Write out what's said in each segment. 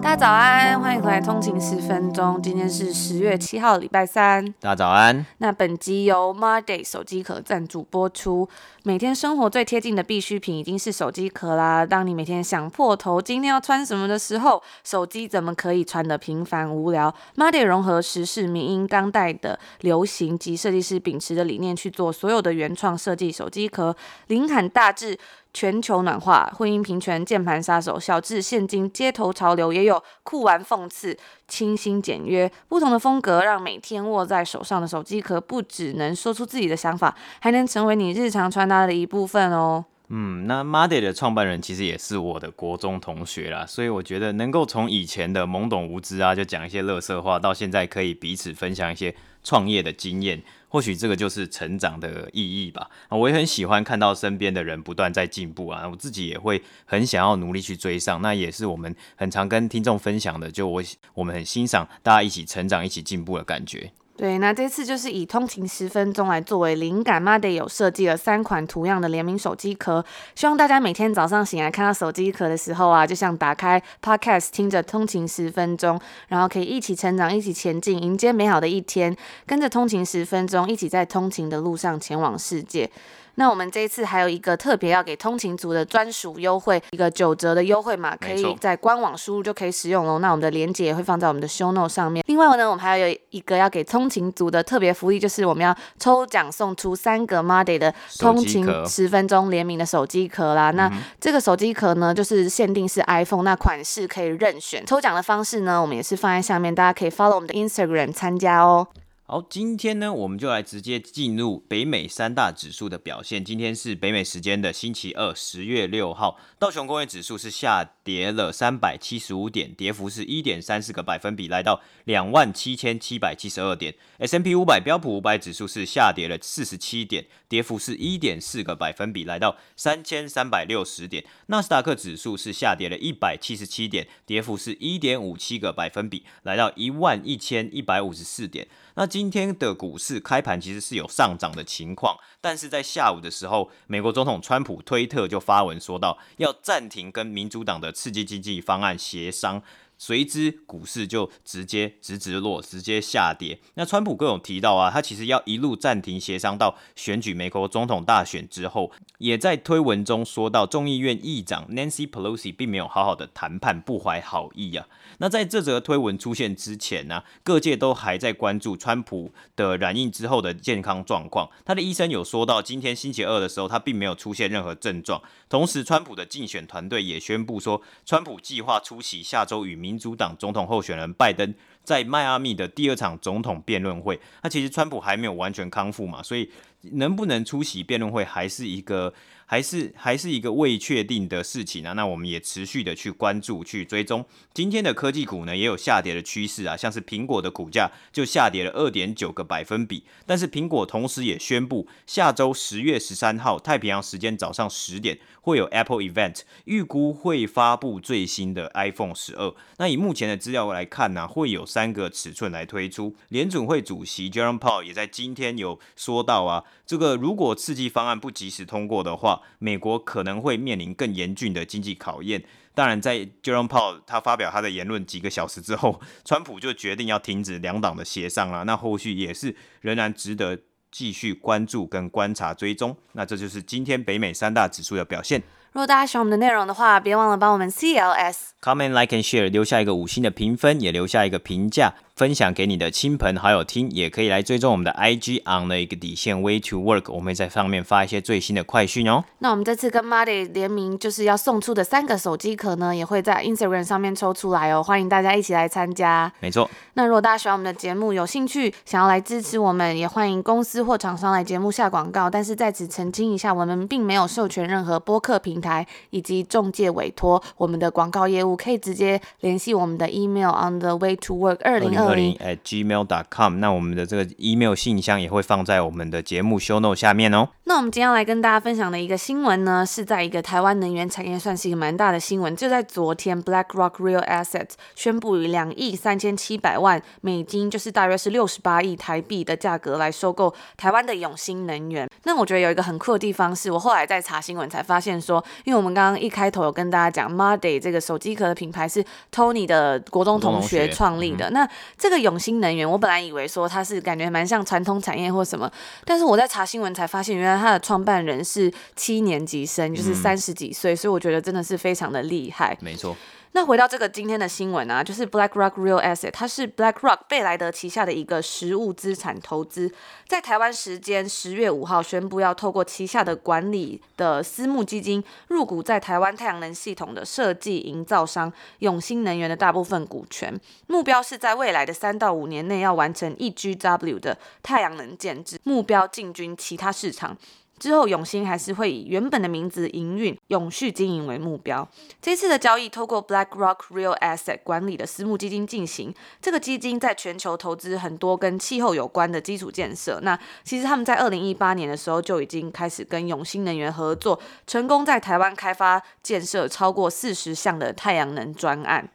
大家早安，欢迎回来通勤十分钟。今天是十月七号，礼拜三。大家早安。那本集由 Marday 手机壳赞助播出。每天生活最贴近的必需品，已经是手机壳啦。当你每天想破头今天要穿什么的时候，手机怎么可以穿的平凡无聊？Marday 融合时事、民音、当代的流行及设计师秉持的理念去做所有的原创设计手机壳，灵感大致。全球暖化、婚姻平权、键盘杀手、小智现今街头潮流，也有酷玩讽刺、清新简约，不同的风格让每天握在手上的手机壳不只能说出自己的想法，还能成为你日常穿搭的一部分哦。嗯，那 Marday 的创办人其实也是我的国中同学啦，所以我觉得能够从以前的懵懂无知啊，就讲一些乐色话，到现在可以彼此分享一些创业的经验。或许这个就是成长的意义吧。我也很喜欢看到身边的人不断在进步啊，我自己也会很想要努力去追上。那也是我们很常跟听众分享的，就我我们很欣赏大家一起成长、一起进步的感觉。对，那这次就是以通勤十分钟来作为灵感，Made 有设计了三款图样的联名手机壳，希望大家每天早上醒来看到手机壳的时候啊，就像打开 Podcast 听着通勤十分钟，然后可以一起成长，一起前进，迎接美好的一天，跟着通勤十分钟，一起在通勤的路上前往世界。那我们这一次还有一个特别要给通勤族的专属优惠，一个九折的优惠码，可以在官网输入就可以使用喽。那我们的链接也会放在我们的 show note 上面。另外呢，我们还有一个要给通勤族的特别福利，就是我们要抽奖送出三个 Monday 的通勤十分钟联名的手机壳啦。那这个手机壳呢，就是限定是 iPhone，那款式可以任选。抽奖的方式呢，我们也是放在下面，大家可以 follow 我们的 Instagram 参加哦。好，今天呢，我们就来直接进入北美三大指数的表现。今天是北美时间的星期二，十月六号，道琼工业指数是下跌了三百七十五点，跌幅是一点三四个百分比，来到两万七千七百七十二点。S&P 五百标普五百指数是下跌了四十七点，跌幅是一点四个百分比，来到三千三百六十点。纳斯达克指数是下跌了一百七十七点，跌幅是一点五七个百分比，来到一万一千一百五十四点。那今天的股市开盘其实是有上涨的情况，但是在下午的时候，美国总统川普推特就发文说到要暂停跟民主党的刺激经济方案协商。随之，股市就直接直直落，直接下跌。那川普更有提到啊，他其实要一路暂停协商到选举美国总统大选之后，也在推文中说到，众议院议长 Nancy Pelosi 并没有好好的谈判，不怀好意啊。那在这则推文出现之前呢、各界都还在关注川普的染疫之后的健康状况。他的医生有说到，今天星期二的时候，他并没有出现任何症状。同时，川普的竞选团队也宣布说，川普计划出席下周与民民主党总统候选人拜登在迈阿密的第二场总统辩论会。那其实川普还没有完全康复嘛，所以能不能出席辩论会还是一个。还是还是一个未确定的事情啊，那我们也持续的去关注、去追踪。今天的科技股呢，也有下跌的趋势啊，像是苹果的股价就下跌了二点九个百分比。但是苹果同时也宣布，下周十月十三号太平洋时间早上十点会有 Apple Event，预估会发布最新的 iPhone 十二。那以目前的资料来看呢，会有三个尺寸来推出。联准会主席 Jerome Powell 也在今天有说到啊，这个如果刺激方案不及时通过的话，美国可能会面临更严峻的经济考验。当然，在 Jerome Powell 他发表他的言论几个小时之后，川普就决定要停止两党的协商了。那后续也是仍然值得继续关注跟观察追踪。那这就是今天北美三大指数的表现。如果大家喜欢我们的内容的话，别忘了帮我们 CLS comment like and share 留下一个五星的评分，也留下一个评价。分享给你的亲朋好友听，也可以来追踪我们的 IG on 的一个底线 Way to Work，我们会在上面发一些最新的快讯哦。那我们这次跟 Muddy 联名，就是要送出的三个手机壳呢，也会在 Instagram 上面抽出来哦，欢迎大家一起来参加。没错。那如果大家喜欢我们的节目，有兴趣想要来支持我们，也欢迎公司或厂商来节目下广告。但是在此澄清一下，我们并没有授权任何播客频平台以及中介委托我们的广告业务，可以直接联系我们的 email on the way to work 二零二零 at gmail dot com。那我们的这个 email 信箱也会放在我们的节目 show note 下面哦。那我们今天要来跟大家分享的一个新闻呢，是在一个台湾能源产业算是一个蛮大的新闻，就在昨天，BlackRock Real Assets 宣布以两亿三千七百万美金，就是大约是六十八亿台币的价格来收购台湾的永兴能源。那我觉得有一个很酷的地方是，我后来在查新闻才发现说，因为我们刚刚一开头有跟大家讲 m a d y 这个手机壳的品牌是 Tony 的国中同学创立的。嗯、那这个永兴能源，我本来以为说它是感觉蛮像传统产业或什么，但是我在查新闻才发现，原来它的创办人是七年级生，就是三十几岁，嗯、所以我觉得真的是非常的厉害。没错。那回到这个今天的新闻啊，就是 BlackRock Real Asset，它是 BlackRock 贝莱德旗下的一个实物资产投资，在台湾时间十月五号宣布要透过旗下的管理的私募基金入股在台湾太阳能系统的设计营造商永兴能源的大部分股权，目标是在未来的三到五年内要完成一 GW 的太阳能建置，目标进军其他市场。之后，永兴还是会以原本的名字营运、永续经营为目标。这次的交易透过 BlackRock Real Asset 管理的私募基金进行。这个基金在全球投资很多跟气候有关的基础建设。那其实他们在二零一八年的时候就已经开始跟永兴能源合作，成功在台湾开发建设超过四十项的太阳能专案。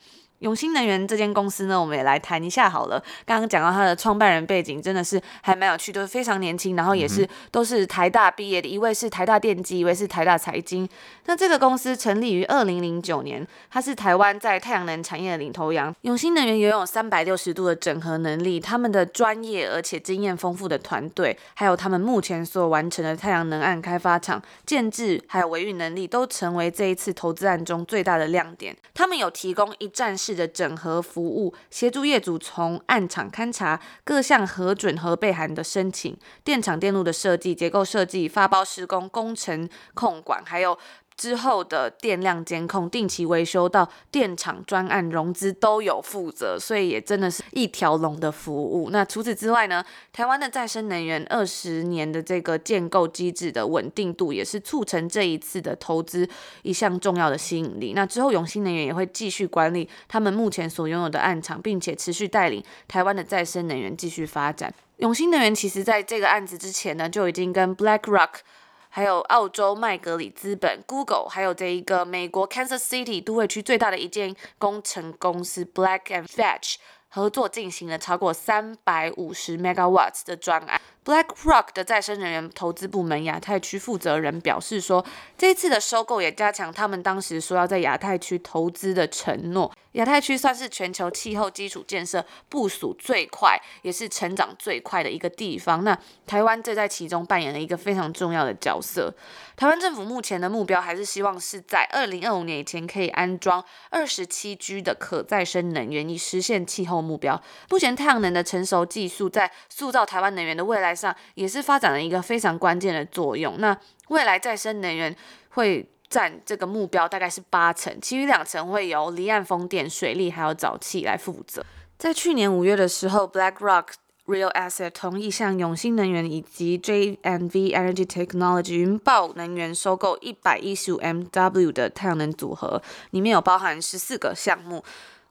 永兴能源这间公司呢，我们也来谈一下好了。刚刚讲到它的创办人背景，真的是还蛮有趣，都是非常年轻，然后也是都是台大毕业的，一位是台大电机，一位是台大财经。那这个公司成立于二零零九年，它是台湾在太阳能产业的领头羊。永兴能源拥有三百六十度的整合能力，他们的专业而且经验丰富的团队，还有他们目前所完成的太阳能案开发厂建制，还有维运能力，都成为这一次投资案中最大的亮点。他们有提供一站式的整合服务，协助业主从案场勘查各项核准和备函的申请、电厂电路的设计、结构设计、发包施工、工程控管，还有。之后的电量监控、定期维修到电厂专案融资都有负责，所以也真的是一条龙的服务。那除此之外呢，台湾的再生能源二十年的这个建构机制的稳定度，也是促成这一次的投资一项重要的吸引力。那之后永兴能源也会继续管理他们目前所拥有的案场，并且持续带领台湾的再生能源继续发展。永兴能源其实在这个案子之前呢，就已经跟 BlackRock。还有澳洲麦格里资本、Google，还有这一个美国 Kansas City 都会区最大的一间工程公司 Black and Veatch 合作进行了超过三百五十 megawatts 的专案。BlackRock 的再生能源投资部门亚太区负责人表示说，这次的收购也加强他们当时说要在亚太区投资的承诺。亚太区算是全球气候基础建设部署最快，也是成长最快的一个地方。那台湾这在其中扮演了一个非常重要的角色。台湾政府目前的目标还是希望是在二零二五年以前可以安装二十七 G 的可再生能源，以实现气候目标。目前太阳能的成熟技术在塑造台湾能源的未来上，也是发展了一个非常关键的作用。那未来再生能源会占这个目标大概是八成，其余两成会由离岸风电、水力还有沼气来负责。在去年五月的时候，BlackRock Real Asset 同意向永兴能源以及 J&V Energy Technology 云豹能源收购一百一十五 MW 的太阳能组合，里面有包含十四个项目。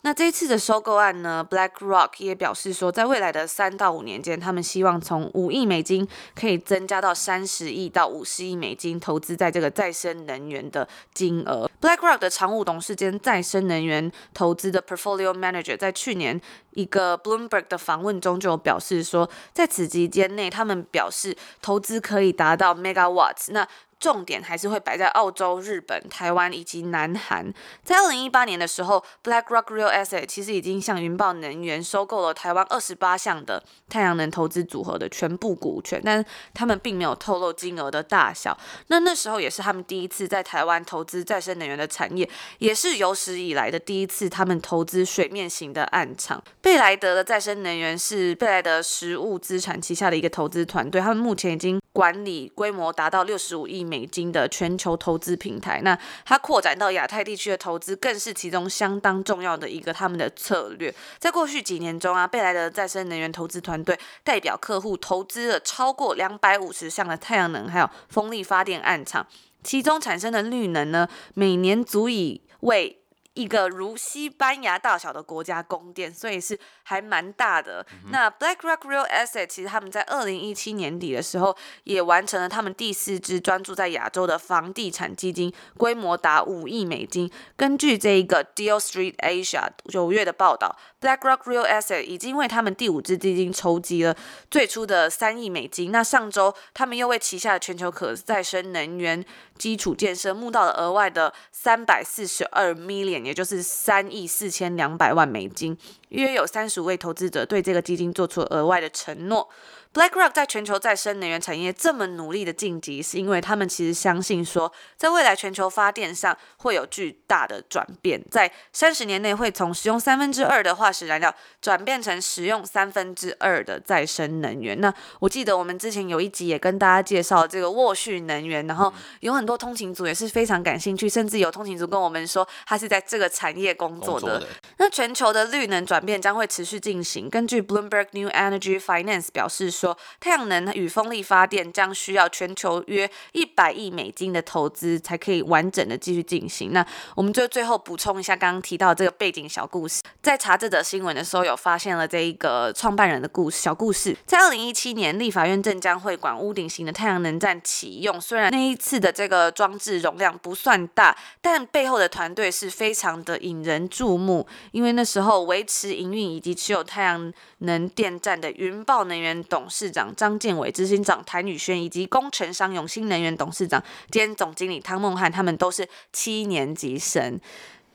那这一次的收购案呢，BlackRock 也表示说，在未来的三到五年间，他们希望从五亿美金可以增加到三十亿到五十亿美金投资在这个再生能源的金额。BlackRock 的常务董事兼再生能源投资的 Portfolio Manager 在去年一个 Bloomberg 的访问中就有表示说，在此期间内，他们表示投资可以达到 Megawatts。那重点还是会摆在澳洲、日本、台湾以及南韩。在二零一八年的时候，BlackRock Real Asset 其实已经向云豹能源收购了台湾二十八项的太阳能投资组合的全部股权，但他们并没有透露金额的大小。那那时候也是他们第一次在台湾投资再生能源的产业，也是有史以来的第一次他们投资水面型的暗场。贝莱德的再生能源是贝莱德实物资产旗下的一个投资团队，他们目前已经管理规模达到六十五亿美金的全球投资平台，那它扩展到亚太地区的投资更是其中相当重要的一个他们的策略。在过去几年中啊，贝莱德再生能源投资团队代表客户投资了超过两百五十项的太阳能还有风力发电案场。其中产生的绿能呢，每年足以为一个如西班牙大小的国家宫殿，所以是还蛮大的。嗯、那 BlackRock Real Estate 其实他们在二零一七年底的时候，也完成了他们第四支专注在亚洲的房地产基金，规模达五亿美金。根据这一个 Deal Street Asia 九月的报道，BlackRock Real Asset 已经为他们第五支基金筹集了最初的三亿美金。那上周他们又为旗下的全球可再生能源基础建设募到了额外的三百四十二 million，也就是三亿四千两百万美金。约有三十五位投资者对这个基金做出额外的承诺。BlackRock 在全球再生能源产业这么努力的晋级，是因为他们其实相信说，在未来全球发电上会有巨大的转变，在三十年内会从使用三分之二的化石燃料转变成使用三分之二的再生能源。那我记得我们之前有一集也跟大家介绍这个沃旭能源，然后有很多通勤族也是非常感兴趣，甚至有通勤族跟我们说他是在这个产业工作的。作的那全球的绿能转变将会持续进行。根据 Bloomberg New Energy Finance 表示说。太阳能与风力发电将需要全球约一百亿美金的投资才可以完整的继续进行。那我们就最后补充一下刚刚提到这个背景小故事，在查这则新闻的时候，有发现了这一个创办人的故事小故事。在二零一七年，立法院正将会馆屋顶型的太阳能站启用，虽然那一次的这个装置容量不算大，但背后的团队是非常的引人注目，因为那时候维持营运以及持有太阳能电站的云豹能源董市长张建伟、执行长谭宇轩以及工程商永新能源董事长兼总经理汤梦汉，他们都是七年级生。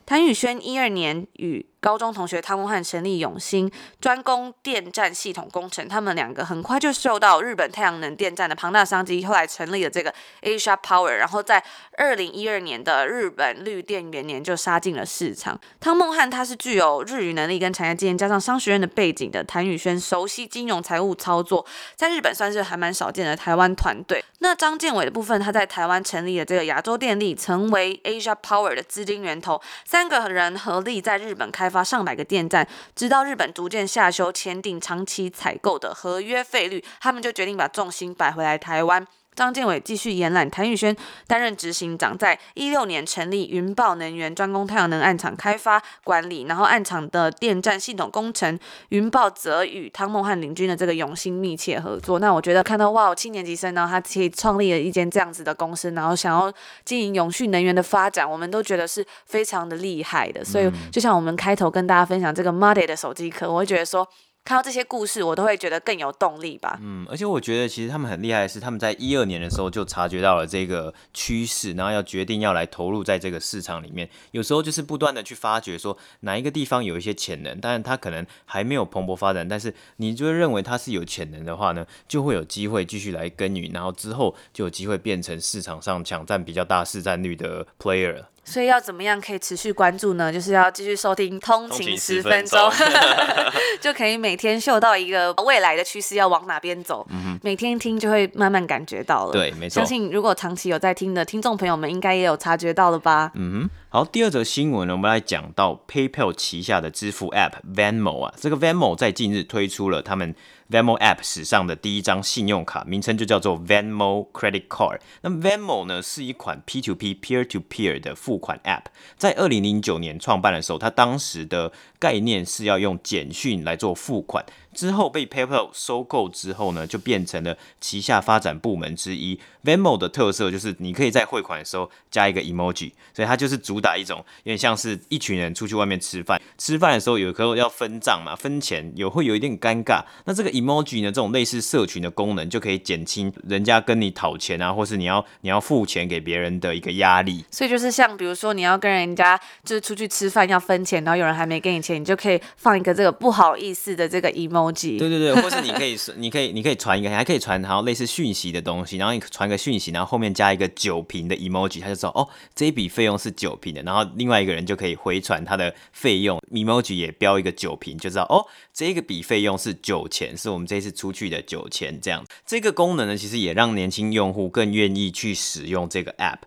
谭宇轩一二年与高中同学汤孟汉成立永新，专攻电站系统工程。他们两个很快就受到日本太阳能电站的庞大商机，后来成立了这个 Asia Power。然后在二零一二年的日本绿电元年就杀进了市场。汤孟汉他是具有日语能力跟产业经验，加上商学院的背景的。谭宇轩熟悉金融财务操作，在日本算是还蛮少见的台湾团队。那张建伟的部分，他在台湾成立了这个亚洲电力，成为 Asia Power 的资金源头。三个人合力在日本开。开发上百个电站，直到日本逐渐下修签订长期采购的合约费率，他们就决定把重心摆回来台湾。张建伟继续延揽谭宇轩担任执行长，在一六年成立云豹能源，专攻太阳能案场开发管理，然后案场的电站系统工程，云豹则与汤梦汉领军的这个永兴密切合作。那我觉得看到哇，七年级生呢，他可以创立了一间这样子的公司，然后想要经营永续能源的发展，我们都觉得是非常的厉害的。所以就像我们开头跟大家分享这个 Made 的手机壳，我会觉得说。看到这些故事，我都会觉得更有动力吧。嗯，而且我觉得其实他们很厉害的是，他们在一二年的时候就察觉到了这个趋势，然后要决定要来投入在这个市场里面。有时候就是不断的去发掘说哪一个地方有一些潜能，当然它可能还没有蓬勃发展，但是你就认为它是有潜能的话呢，就会有机会继续来耕耘，然后之后就有机会变成市场上抢占比较大市占率的 player。所以要怎么样可以持续关注呢？就是要继续收听通勤十分钟，分 就可以每天嗅到一个未来的趋势要往哪边走。嗯、每天听就会慢慢感觉到了。对，没错。相信如果长期有在听的听众朋友们，应该也有察觉到了吧？嗯哼。好，第二则新闻呢，我们来讲到 PayPal 旗下的支付 App Venmo 啊，这个 Venmo 在近日推出了他们 Venmo App 史上的第一张信用卡，名称就叫做 Venmo Credit Card。那 Venmo 呢，是一款 P2P Peer to Peer 的付款 App，在二零零九年创办的时候，它当时的概念是要用简讯来做付款。之后被 PayPal 收购之后呢，就变成了旗下发展部门之一。Venmo 的特色就是你可以在汇款的时候加一个 emoji，所以它就是主打一种有点像是一群人出去外面吃饭，吃饭的时候有时候要分账嘛，分钱有会有一点尴尬。那这个 emoji 呢，这种类似社群的功能就可以减轻人家跟你讨钱啊，或是你要你要付钱给别人的一个压力。所以就是像比如说你要跟人家就是出去吃饭要分钱，然后有人还没给你钱，你就可以放一个这个不好意思的这个 emoji。对对对，或是你可以，你可以，你可以传一个，还可以传然后类似讯息的东西，然后你传个讯息，然后后面加一个酒瓶的 emoji，他就说哦，这一笔费用是酒瓶的，然后另外一个人就可以回传他的费用，emoji 也标一个酒瓶，就知道哦，这个笔费用是酒钱，是我们这一次出去的酒钱，这样。这个功能呢，其实也让年轻用户更愿意去使用这个 app。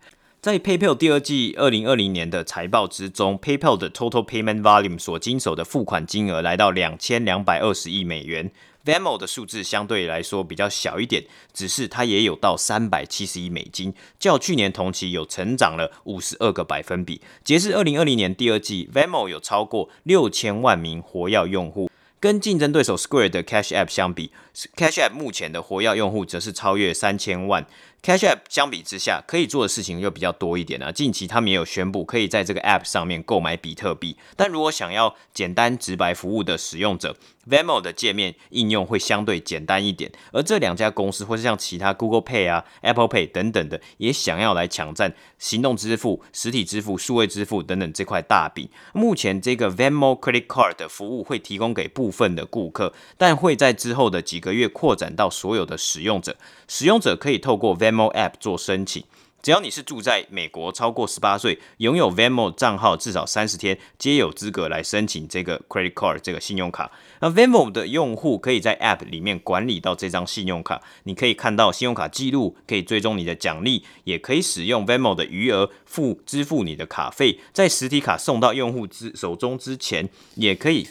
在 PayPal 第二季二零二零年的财报之中，PayPal 的 Total Payment Volume 所经手的付款金额来到两千两百二十亿美元。Venmo 的数字相对来说比较小一点，只是它也有到三百七十亿美金，较去年同期有成长了五十二个百分比。截至二零二零年第二季，Venmo 有超过六千万名活跃用户。跟竞争对手 Square 的 Cash App 相比，Cash App 目前的活跃用户则是超越三千万。Cash App 相比之下，可以做的事情又比较多一点啊。近期他们也有宣布，可以在这个 App 上面购买比特币。但如果想要简单直白服务的使用者，Venmo 的界面应用会相对简单一点。而这两家公司，或是像其他 Google Pay 啊、Apple Pay 等等的，也想要来抢占行动支付、实体支付、数位支付等等这块大饼。目前这个 Venmo Credit Card 的服务会提供给部分的顾客，但会在之后的几个月扩展到所有的使用者。使用者可以透过 Venmo App 做申请，只要你是住在美国超过十八岁，拥有 Venmo 账号至少三十天，皆有资格来申请这个 Credit Card 这个信用卡。那 Venmo 的用户可以在 App 里面管理到这张信用卡，你可以看到信用卡记录，可以追踪你的奖励，也可以使用 Venmo 的余额付支付你的卡费，在实体卡送到用户之手中之前，也可以。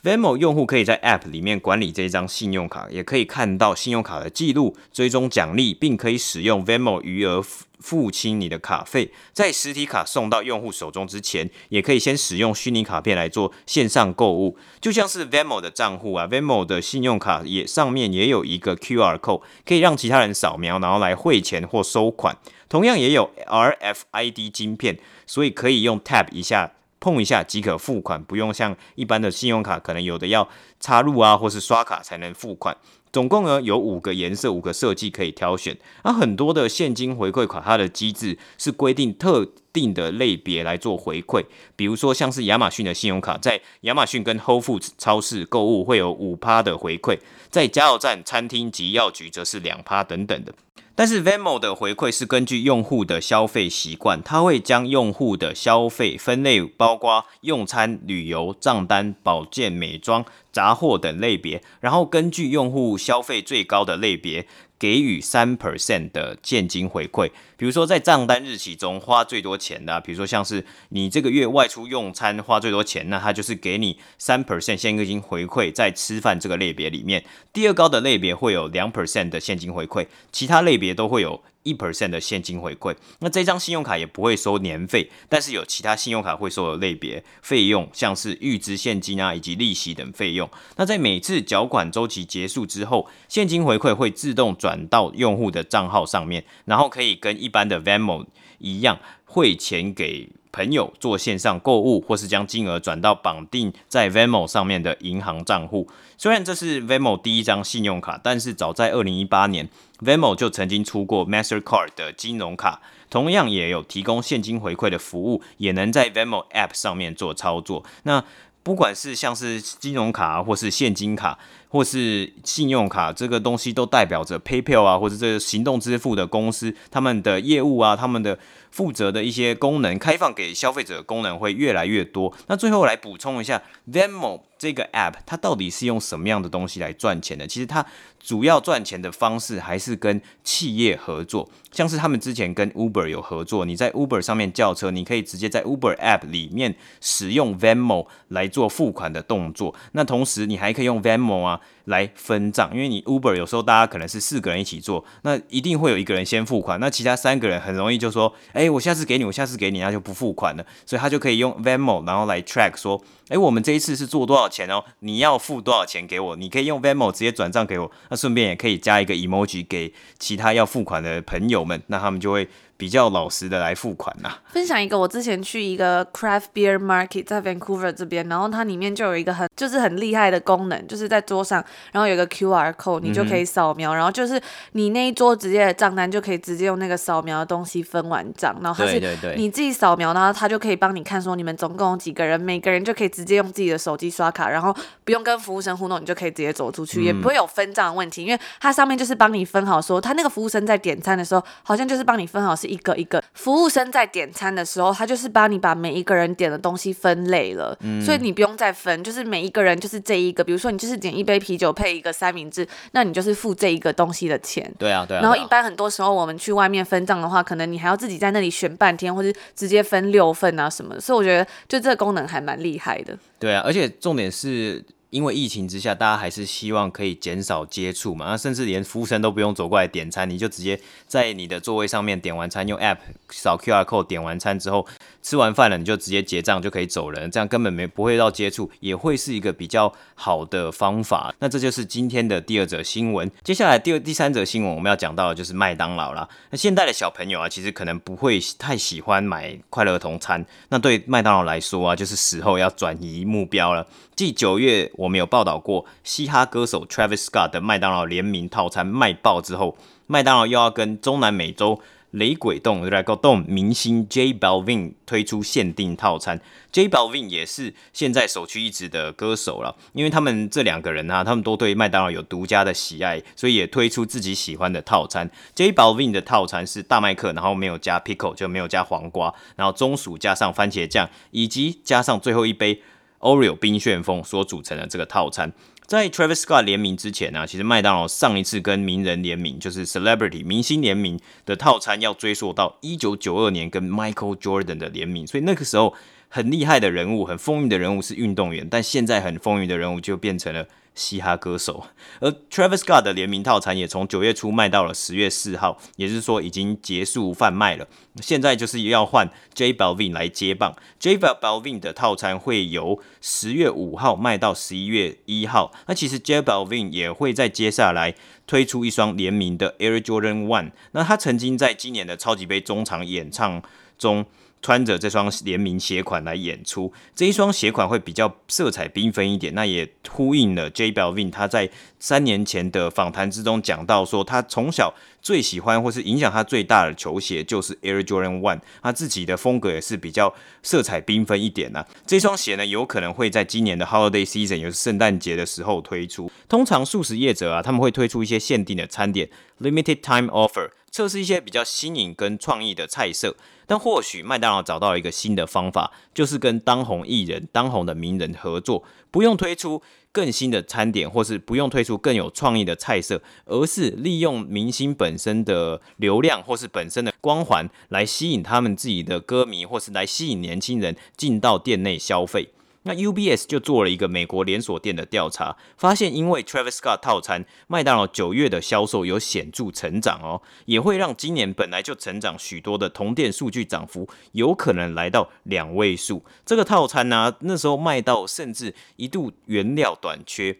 Venmo 用户可以在 App 里面管理这张信用卡，也可以看到信用卡的记录、追踪奖励，并可以使用 Venmo 余额付清你的卡费。在实体卡送到用户手中之前，也可以先使用虚拟卡片来做线上购物，就像是 Venmo 的账户啊，Venmo 的信用卡也上面也有一个 QR code，可以让其他人扫描，然后来汇钱或收款。同样也有 RFID 晶片，所以可以用 Tap 一下。碰一下即可付款，不用像一般的信用卡，可能有的要插入啊，或是刷卡才能付款。总共呢有五个颜色、五个设计可以挑选。而、很多的现金回馈卡，它的机制是规定特定的类别来做回馈，比如说像是亚马逊的信用卡，在亚马逊跟 Whole Foods 超市购物会有五趴的回馈，在加油站、餐厅及药局则是两趴等等的。但是 Venmo 的回馈是根据用户的消费习惯，它会将用户的消费分类，包括用餐、旅游、账单、保健、美妆、杂货等类别，然后根据用户消费最高的类别。给予三 percent 的现金回馈，比如说在账单日期中花最多钱的，比如说像是你这个月外出用餐花最多钱，那它就是给你三 percent 现金回馈在吃饭这个类别里面。第二高的类别会有两 percent 的现金回馈，其他类别都会有。一 percent 的现金回馈，那这张信用卡也不会收年费，但是有其他信用卡会收的类别费用，像是预支现金啊，以及利息等费用。那在每次缴款周期结束之后，现金回馈会自动转到用户的账号上面，然后可以跟一般的 Venmo 一样汇钱给朋友做线上购物，或是将金额转到绑定在 Venmo 上面的银行账户。虽然这是 Venmo 第一张信用卡，但是早在二零一八年，Venmo 就曾经出过 Mastercard 的金融卡，同样也有提供现金回馈的服务，也能在 Venmo App 上面做操作。那不管是像是金融卡，或是现金卡，或是信用卡，这个东西都代表着 PayPal 啊，或者这个行动支付的公司，他们的业务啊，他们的。负责的一些功能开放给消费者的功能会越来越多。那最后来补充一下，Venmo 这个 App 它到底是用什么样的东西来赚钱的？其实它主要赚钱的方式还是跟企业合作，像是他们之前跟 Uber 有合作，你在 Uber 上面叫车，你可以直接在 Uber App 里面使用 Venmo 来做付款的动作。那同时你还可以用 Venmo 啊。来分账，因为你 Uber 有时候大家可能是四个人一起做，那一定会有一个人先付款，那其他三个人很容易就说，哎，我下次给你，我下次给你，那就不付款了，所以他就可以用 Venmo，然后来 track 说，哎，我们这一次是做多少钱哦，你要付多少钱给我，你可以用 Venmo 直接转账给我，那顺便也可以加一个 emoji 给其他要付款的朋友们，那他们就会。比较老实的来付款呐、啊。分享一个，我之前去一个 craft beer market 在 Vancouver 这边，然后它里面就有一个很就是很厉害的功能，就是在桌上，然后有一个 QR code，你就可以扫描，嗯、然后就是你那一桌直接的账单就可以直接用那个扫描的东西分完账，然后它是你自己扫描，然后它就可以帮你看说你们总共有几个人，每个人就可以直接用自己的手机刷卡，然后不用跟服务生互动，你就可以直接走出去，嗯、也不会有分账的问题，因为它上面就是帮你分好说，它那个服务生在点餐的时候，好像就是帮你分好是。一个一个服务生在点餐的时候，他就是帮你把每一个人点的东西分类了，嗯，所以你不用再分，就是每一个人就是这一个，比如说你就是点一杯啤酒配一个三明治，那你就是付这一个东西的钱。对啊，对啊。然后一般很多时候我们去外面分账的话，可能你还要自己在那里选半天，或是直接分六份啊什么的，所以我觉得就这个功能还蛮厉害的。对啊，而且重点是。因为疫情之下，大家还是希望可以减少接触嘛，那甚至连服务生都不用走过来点餐，你就直接在你的座位上面点完餐，用 App 扫 QR code 点完餐之后，吃完饭了你就直接结账就可以走人，这样根本没不会到接触，也会是一个比较好的方法。那这就是今天的第二则新闻。接下来第二、第三则新闻我们要讲到的就是麦当劳啦。那现代的小朋友啊，其实可能不会太喜欢买快乐儿童餐，那对麦当劳来说啊，就是时候要转移目标了。继九月我们有报道过嘻哈歌手 Travis Scott 的麦当劳联名套餐卖爆之后，麦当劳又要跟中南美洲雷鬼动 Reggaeton 明星 J Balvin 推出限定套餐。J Balvin 也是现在首屈一指的歌手了，因为他们这两个人啊，他们都对麦当劳有独家的喜爱，所以也推出自己喜欢的套餐。J Balvin 的套餐是大麦克，然后没有加 pickle，就没有加黄瓜，然后中薯加上番茄酱，以及加上最后一杯。Oreo 冰旋风所组成的这个套餐，在 Travis Scott 联名之前呢、啊，其实麦当劳上一次跟名人联名，就是 Celebrity 明星联名的套餐，要追溯到一九九二年跟 Michael Jordan 的联名，所以那个时候很厉害的人物、很风云的人物是运动员，但现在很风云的人物就变成了。嘻哈歌手，而 Travis Scott 的联名套餐也从九月初卖到了十月四号，也就是说已经结束贩卖了。现在就是要换 J Balvin 来接棒，J Balvin 的套餐会由十月五号卖到十一月一号。那其实 J Balvin 也会在接下来推出一双联名的 Air Jordan One。那他曾经在今年的超级杯中场演唱中。穿着这双联名鞋款来演出，这一双鞋款会比较色彩缤纷一点，那也呼应了 J Balvin 他在三年前的访谈之中讲到说，他从小最喜欢或是影响他最大的球鞋就是 Air Jordan One，他自己的风格也是比较色彩缤纷一点呐、啊。这双鞋呢，有可能会在今年的 Holiday Season，也就是圣诞节的时候推出。通常素食业者啊，他们会推出一些限定的餐点 （Limited Time Offer），测试一些比较新颖跟创意的菜色。但或许麦当劳找到了一个新的方法，就是跟当红艺人、当红的名人合作，不用推出更新的餐点，或是不用推出更有创意的菜色，而是利用明星本身的流量或是本身的光环来吸引他们自己的歌迷，或是来吸引年轻人进到店内消费。那 UBS 就做了一个美国连锁店的调查，发现因为 Travis Scott 套餐，麦当劳九月的销售有显著成长哦，也会让今年本来就成长许多的同店数据涨幅有可能来到两位数。这个套餐呢、那时候卖到甚至一度原料短缺。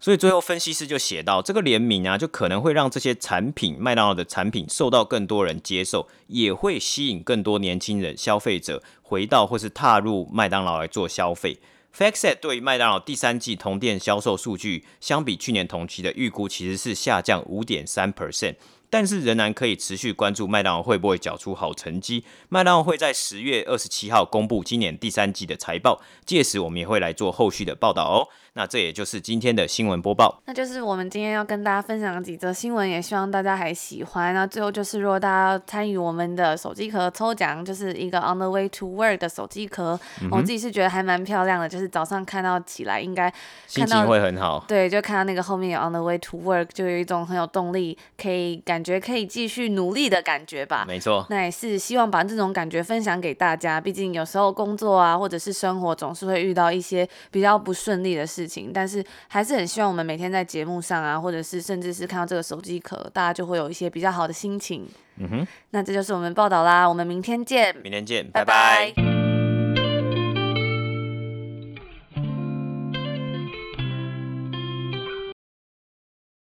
所以最后分析师就写到，这个联名啊，就可能会让这些产品，麦当劳的产品受到更多人接受，也会吸引更多年轻人消费者回到或是踏入麦当劳来做消费。FactSet 对于麦当劳第三季同店销售数据，相比去年同期的预估其实是下降五点三 percent。但是仍然可以持续关注麦当劳会不会缴出好成绩。麦当劳会在十月二十七号公布今年第三季的财报，届时我们也会来做后续的报道哦。那这也就是今天的新闻播报。那就是我们今天要跟大家分享的几则新闻，也希望大家还喜欢。那最后就是，如果大家参与我们的手机壳抽奖，就是一个 On the Way to Work 的手机壳，嗯、我自己是觉得还蛮漂亮的，就是早上看到起来应该心情会很好。对，就看到那个后面有 On the Way to Work，就有一种很有动力，可以感。感觉可以继续努力的感觉吧，没错。那也是希望把这种感觉分享给大家。毕竟有时候工作啊，或者是生活，总是会遇到一些比较不顺利的事情。但是还是很希望我们每天在节目上啊，或者是甚至是看到这个手机壳，大家就会有一些比较好的心情。嗯哼。那这就是我们报道啦，我们明天见。明天见，拜拜。拜拜。